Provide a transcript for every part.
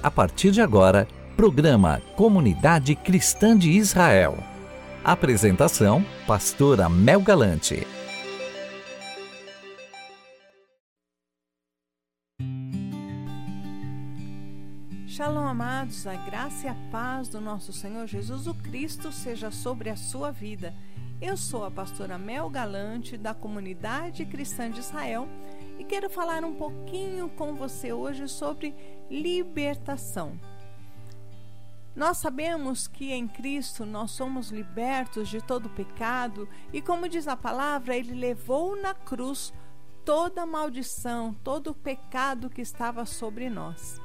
A partir de agora, programa Comunidade Cristã de Israel. Apresentação: Pastora Mel Galante. Shalom, amados, a graça e a paz do nosso Senhor Jesus o Cristo seja sobre a sua vida. Eu sou a pastora Mel Galante, da Comunidade Cristã de Israel, e quero falar um pouquinho com você hoje sobre libertação. Nós sabemos que em Cristo nós somos libertos de todo pecado e, como diz a palavra, Ele levou na cruz toda maldição, todo o pecado que estava sobre nós.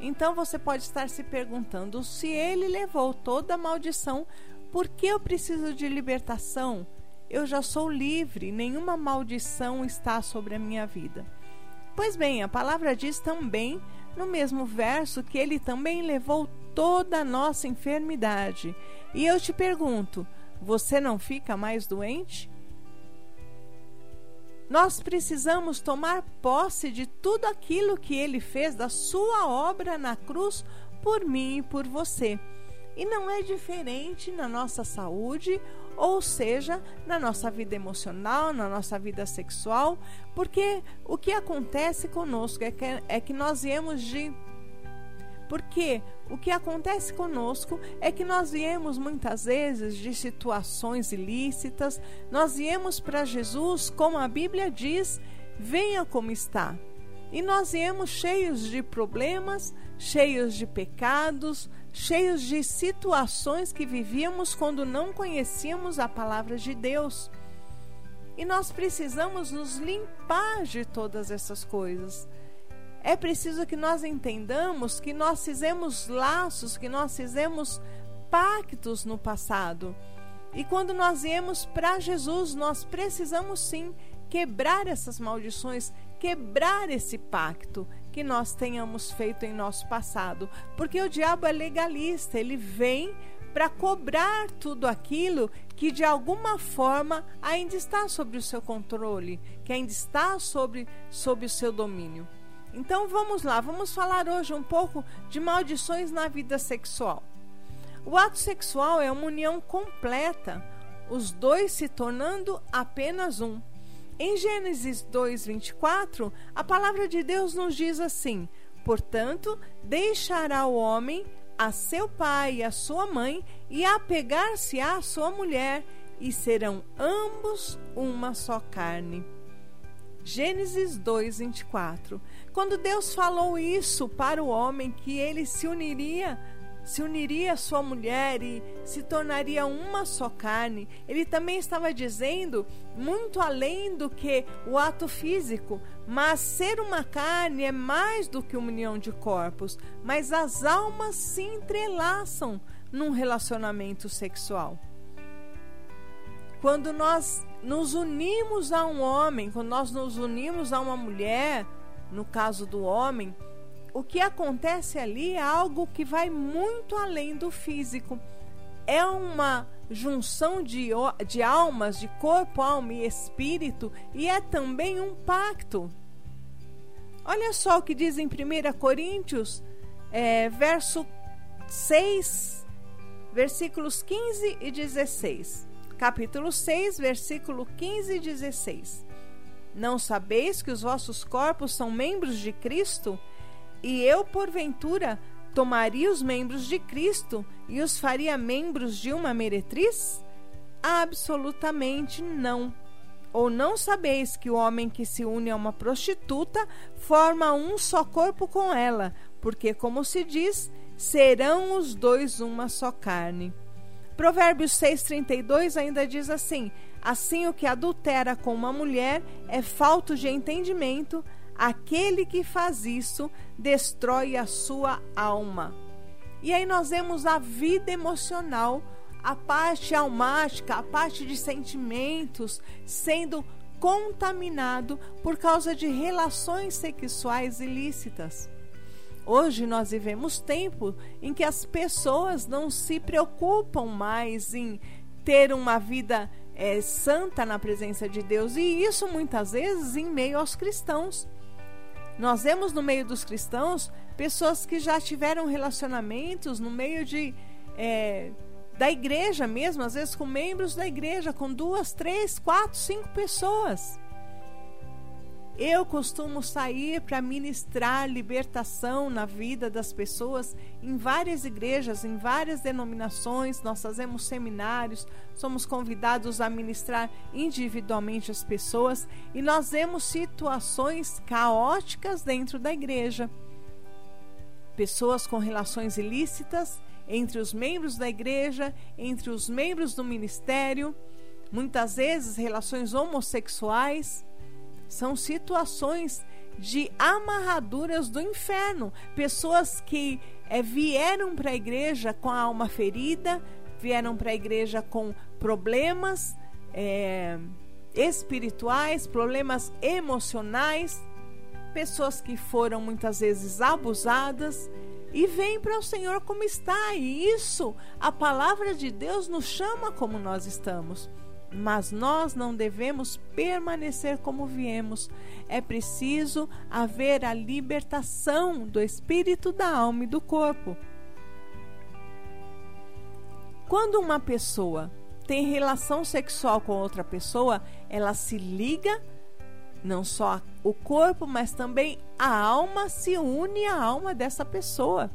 Então você pode estar se perguntando: se Ele levou toda a maldição, por que eu preciso de libertação? Eu já sou livre, nenhuma maldição está sobre a minha vida. Pois bem, a palavra diz também no mesmo verso que ele também levou toda a nossa enfermidade. E eu te pergunto: você não fica mais doente? Nós precisamos tomar posse de tudo aquilo que ele fez da sua obra na cruz por mim e por você. E não é diferente na nossa saúde, ou seja, na nossa vida emocional, na nossa vida sexual, porque o que acontece conosco é que, é que nós viemos de porque o que acontece conosco é que nós viemos muitas vezes de situações ilícitas, nós viemos para Jesus, como a Bíblia diz, venha como está. E nós viemos cheios de problemas, cheios de pecados, cheios de situações que vivíamos quando não conhecíamos a palavra de Deus. E nós precisamos nos limpar de todas essas coisas. É preciso que nós entendamos que nós fizemos laços, que nós fizemos pactos no passado. E quando nós viemos para Jesus, nós precisamos sim quebrar essas maldições, quebrar esse pacto que nós tenhamos feito em nosso passado, porque o diabo é legalista, ele vem para cobrar tudo aquilo que de alguma forma ainda está sob o seu controle, que ainda está sobre, sob o seu domínio. Então vamos lá, vamos falar hoje um pouco de maldições na vida sexual. O ato sexual é uma união completa, os dois se tornando apenas um. Em Gênesis 2:24, a palavra de Deus nos diz assim: Portanto, deixará o homem a seu pai e a sua mãe e apegar-se à sua mulher, e serão ambos uma só carne. Gênesis 2:24. Quando Deus falou isso para o homem que ele se uniria se uniria à sua mulher e se tornaria uma só carne. Ele também estava dizendo muito além do que o ato físico, mas ser uma carne é mais do que uma união de corpos, mas as almas se entrelaçam num relacionamento sexual. Quando nós nos unimos a um homem, quando nós nos unimos a uma mulher, no caso do homem, o que acontece ali é algo que vai muito além do físico. É uma junção de, de almas, de corpo, alma e espírito, e é também um pacto. Olha só o que diz em 1 Coríntios, é, verso 6, versículos 15 e 16. Capítulo 6, versículo 15 e 16. Não sabeis que os vossos corpos são membros de Cristo? E eu, porventura, tomaria os membros de Cristo e os faria membros de uma meretriz? Absolutamente não. Ou não sabeis que o homem que se une a uma prostituta forma um só corpo com ela, porque, como se diz, serão os dois uma só carne. Provérbios 6,32 ainda diz assim: Assim o que adultera com uma mulher é falto de entendimento, Aquele que faz isso destrói a sua alma. E aí nós vemos a vida emocional, a parte almática, a parte de sentimentos sendo contaminado por causa de relações sexuais ilícitas. Hoje nós vivemos tempo em que as pessoas não se preocupam mais em ter uma vida é, santa na presença de Deus, e isso muitas vezes em meio aos cristãos Nós vemos no meio dos cristãos pessoas que já tiveram relacionamentos no meio de é, da igreja mesmo, às vezes com membros da igreja, com duas, três, quatro, cinco pessoas. Eu costumo sair para ministrar libertação na vida das pessoas em várias igrejas, em várias denominações. Nós fazemos seminários, somos convidados a ministrar individualmente as pessoas e nós vemos situações caóticas dentro da igreja. Pessoas com relações ilícitas entre os membros da igreja, entre os membros do ministério, muitas vezes relações homossexuais são situações de amarraduras do inferno. Pessoas que é, vieram para a igreja com a alma ferida, vieram para a igreja com problemas é, espirituais, problemas emocionais, pessoas que foram muitas vezes abusadas e vêm para o Senhor como está. E isso, a palavra de Deus nos chama como nós estamos. Mas nós não devemos permanecer como viemos. É preciso haver a libertação do espírito, da alma e do corpo. Quando uma pessoa tem relação sexual com outra pessoa, ela se liga, não só o corpo, mas também a alma se une à alma dessa pessoa.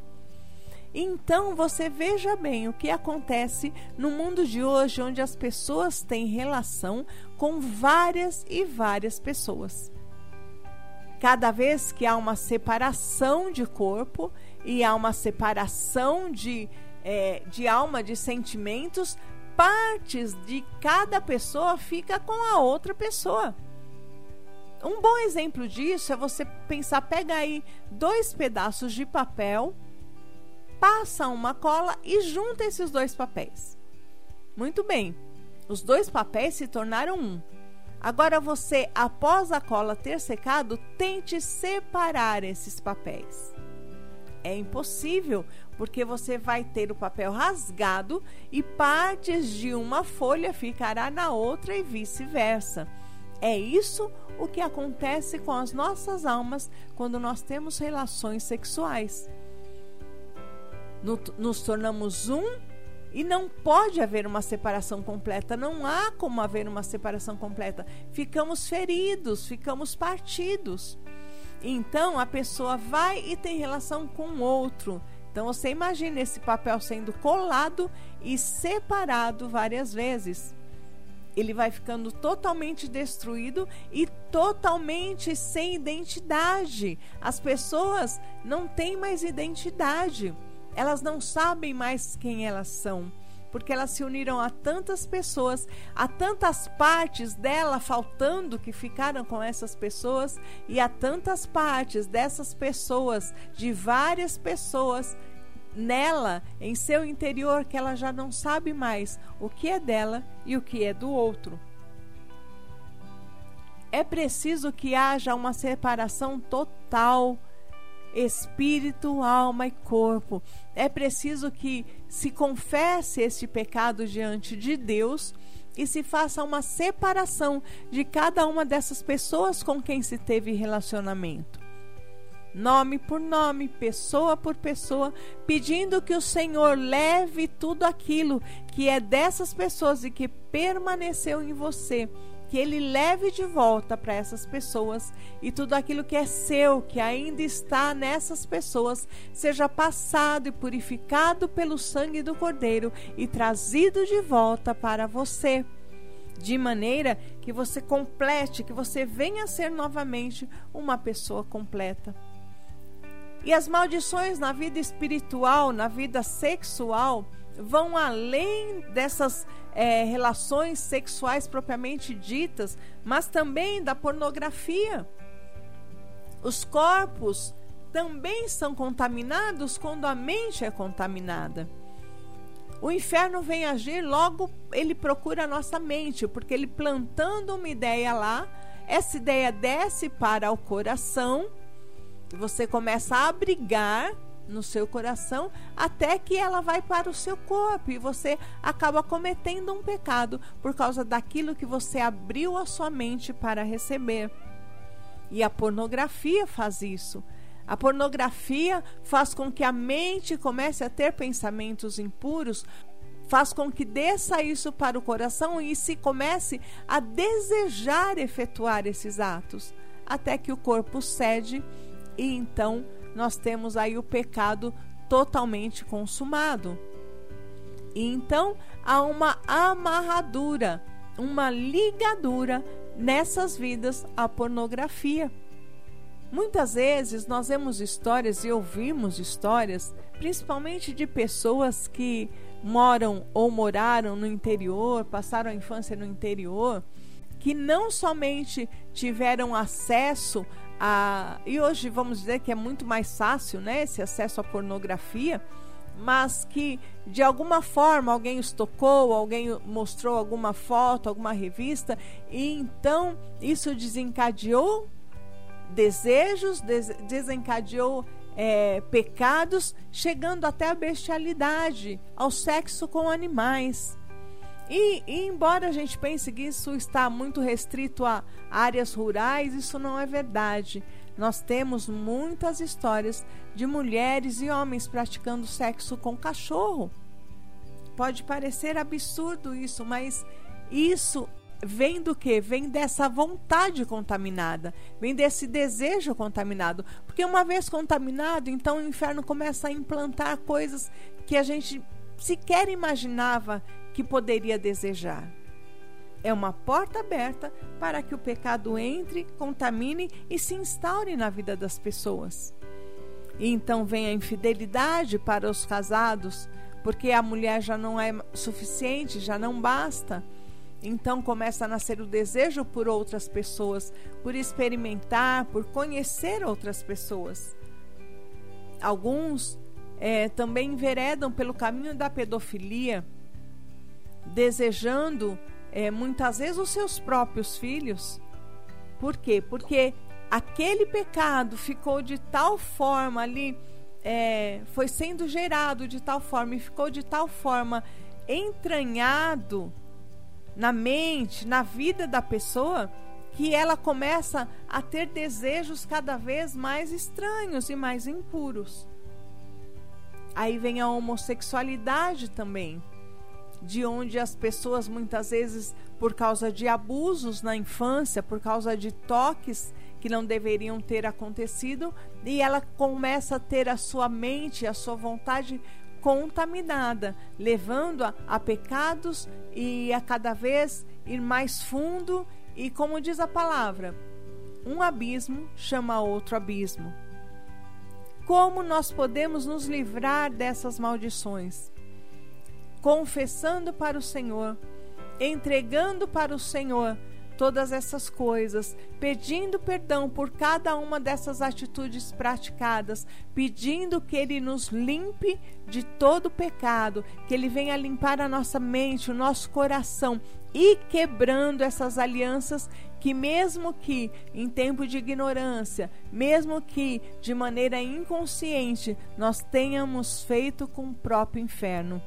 Então você veja bem o que acontece no mundo de hoje, onde as pessoas têm relação com várias e várias pessoas. Cada vez que há uma separação de corpo e há uma separação de, é, de alma, de sentimentos, partes de cada pessoa fica com a outra pessoa. Um bom exemplo disso é você pensar, pega aí dois pedaços de papel passa uma cola e junta esses dois papéis. Muito bem, os dois papéis se tornaram um. Agora você, após a cola ter secado, tente separar esses papéis. É impossível, porque você vai ter o papel rasgado e partes de uma folha ficará na outra e vice-versa. É isso o que acontece com as nossas almas quando nós temos relações sexuais nos tornamos um e não pode haver uma separação completa, não há como haver uma separação completa. Ficamos feridos, ficamos partidos. Então a pessoa vai e tem relação com o outro. Então você imagina esse papel sendo colado e separado várias vezes. Ele vai ficando totalmente destruído e totalmente sem identidade. As pessoas não têm mais identidade elas não sabem mais quem elas são, porque elas se uniram a tantas pessoas, a tantas partes dela faltando que ficaram com essas pessoas e a tantas partes dessas pessoas, de várias pessoas nela, em seu interior, que ela já não sabe mais o que é dela e o que é do outro. É preciso que haja uma separação total espírito, alma e corpo. É preciso que se confesse este pecado diante de Deus e se faça uma separação de cada uma dessas pessoas com quem se teve relacionamento. Nome por nome, pessoa por pessoa, pedindo que o Senhor leve tudo aquilo que é dessas pessoas e que permaneceu em você que ele leve de volta para essas pessoas e tudo aquilo que é seu, que ainda está nessas pessoas, seja passado e purificado pelo sangue do Cordeiro e trazido de volta para você. De maneira que você complete, que você venha a ser novamente uma pessoa completa. E as maldições na vida espiritual, na vida sexual, vão além dessas é, relações sexuais propriamente ditas, mas também da pornografia. Os corpos também são contaminados quando a mente é contaminada. O inferno vem agir, logo ele procura a nossa mente, porque ele plantando uma ideia lá, essa ideia desce para o coração, e você começa a abrigar no seu coração até que ela vai para o seu corpo e você acaba cometendo um pecado por causa daquilo que você abriu a sua mente para receber. E a pornografia faz isso. A pornografia faz com que a mente comece a ter pensamentos impuros, faz com que desça isso para o coração e se comece a desejar efetuar esses atos, até que o corpo cede e então nós temos aí o pecado totalmente consumado. E então há uma amarradura, uma ligadura nessas vidas à pornografia. Muitas vezes nós vemos histórias e ouvimos histórias, principalmente de pessoas que moram ou moraram no interior, passaram a infância no interior, que não somente tiveram acesso a. E hoje vamos dizer que é muito mais fácil, né? Esse acesso à pornografia, mas que de alguma forma alguém os tocou, alguém mostrou alguma foto, alguma revista, e então isso desencadeou desejos, des desencadeou é, pecados, chegando até a bestialidade, ao sexo com animais. E, e, embora a gente pense que isso está muito restrito a áreas rurais, isso não é verdade. Nós temos muitas histórias de mulheres e homens praticando sexo com cachorro. Pode parecer absurdo isso, mas isso vem do que? Vem dessa vontade contaminada, vem desse desejo contaminado. Porque uma vez contaminado, então o inferno começa a implantar coisas que a gente sequer imaginava que poderia desejar. É uma porta aberta para que o pecado entre, contamine e se instaure na vida das pessoas. E então vem a infidelidade para os casados, porque a mulher já não é suficiente, já não basta então começa a nascer o desejo por outras pessoas, por experimentar, por conhecer outras pessoas. Alguns é, também enveredam pelo caminho da pedofilia, desejando é, muitas vezes os seus próprios filhos. Por quê? Porque aquele pecado ficou de tal forma ali, é, foi sendo gerado de tal forma e ficou de tal forma entranhado na mente, na vida da pessoa, que ela começa a ter desejos cada vez mais estranhos e mais impuros. Aí vem a homossexualidade também, de onde as pessoas muitas vezes, por causa de abusos na infância, por causa de toques que não deveriam ter acontecido, e ela começa a ter a sua mente, a sua vontade contaminada, levando-a a pecados e a cada vez ir mais fundo e como diz a palavra, um abismo chama outro abismo. Como nós podemos nos livrar dessas maldições? Confessando para o Senhor, entregando para o Senhor todas essas coisas, pedindo perdão por cada uma dessas atitudes praticadas, pedindo que Ele nos limpe de todo pecado, que Ele venha limpar a nossa mente, o nosso coração e quebrando essas alianças que, mesmo que em tempo de ignorância, mesmo que de maneira inconsciente, nós tenhamos feito com o próprio inferno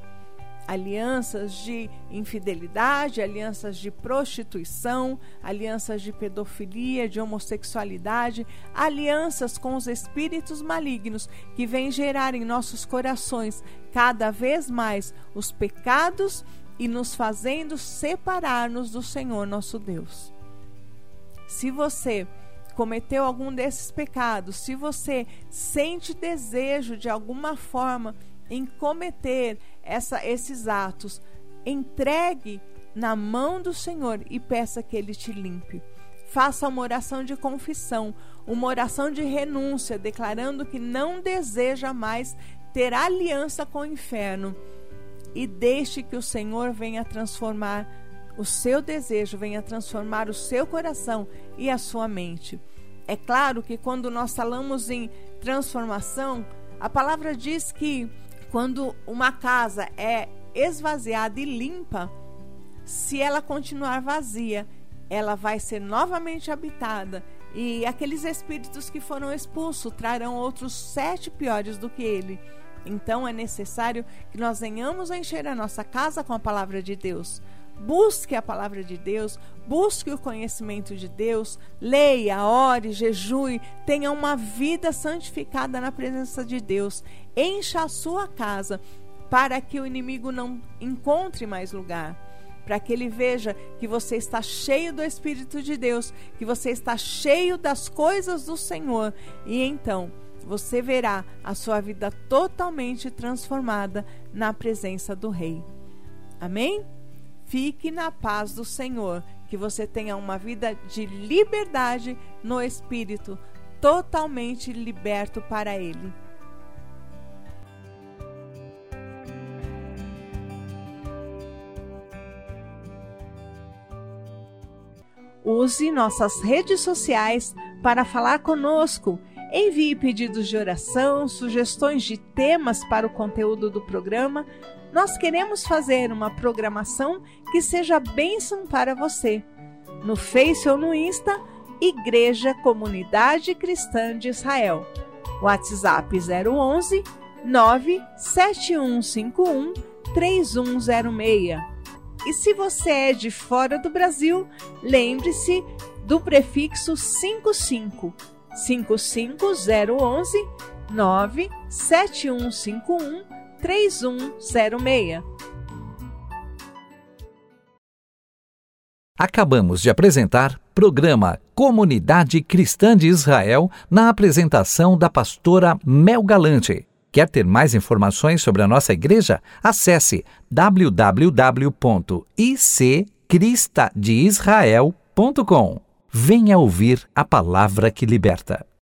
alianças de infidelidade, alianças de prostituição, alianças de pedofilia, de homossexualidade, alianças com os espíritos malignos que vêm gerar em nossos corações cada vez mais os pecados e nos fazendo separar-nos do Senhor nosso Deus. Se você cometeu algum desses pecados, se você sente desejo de alguma forma em cometer essa, esses atos, entregue na mão do Senhor e peça que Ele te limpe. Faça uma oração de confissão, uma oração de renúncia, declarando que não deseja mais ter aliança com o inferno. E deixe que o Senhor venha transformar o seu desejo, venha transformar o seu coração e a sua mente. É claro que quando nós falamos em transformação, a palavra diz que quando uma casa é esvaziada e limpa, se ela continuar vazia, ela vai ser novamente habitada e aqueles espíritos que foram expulsos trarão outros sete piores do que ele. Então é necessário que nós venhamos a encher a nossa casa com a palavra de Deus. busque a palavra de Deus, busque o conhecimento de Deus, leia, ore, jejue, tenha uma vida santificada na presença de Deus, encha a sua casa para que o inimigo não encontre mais lugar. Para que ele veja que você está cheio do Espírito de Deus, que você está cheio das coisas do Senhor, e então você verá a sua vida totalmente transformada na presença do Rei. Amém? Fique na paz do Senhor, que você tenha uma vida de liberdade no espírito, totalmente liberto para Ele. Use nossas redes sociais para falar conosco. Envie pedidos de oração, sugestões de temas para o conteúdo do programa nós queremos fazer uma programação que seja bênção para você. No Face ou no Insta, Igreja Comunidade Cristã de Israel. WhatsApp 011 97151 3106. E se você é de fora do Brasil, lembre-se do prefixo 55 55011 97151 3106. Acabamos de apresentar programa Comunidade Cristã de Israel na apresentação da pastora Mel Galante. Quer ter mais informações sobre a nossa igreja? Acesse www.iccristadeisrael.com. Venha ouvir a palavra que liberta.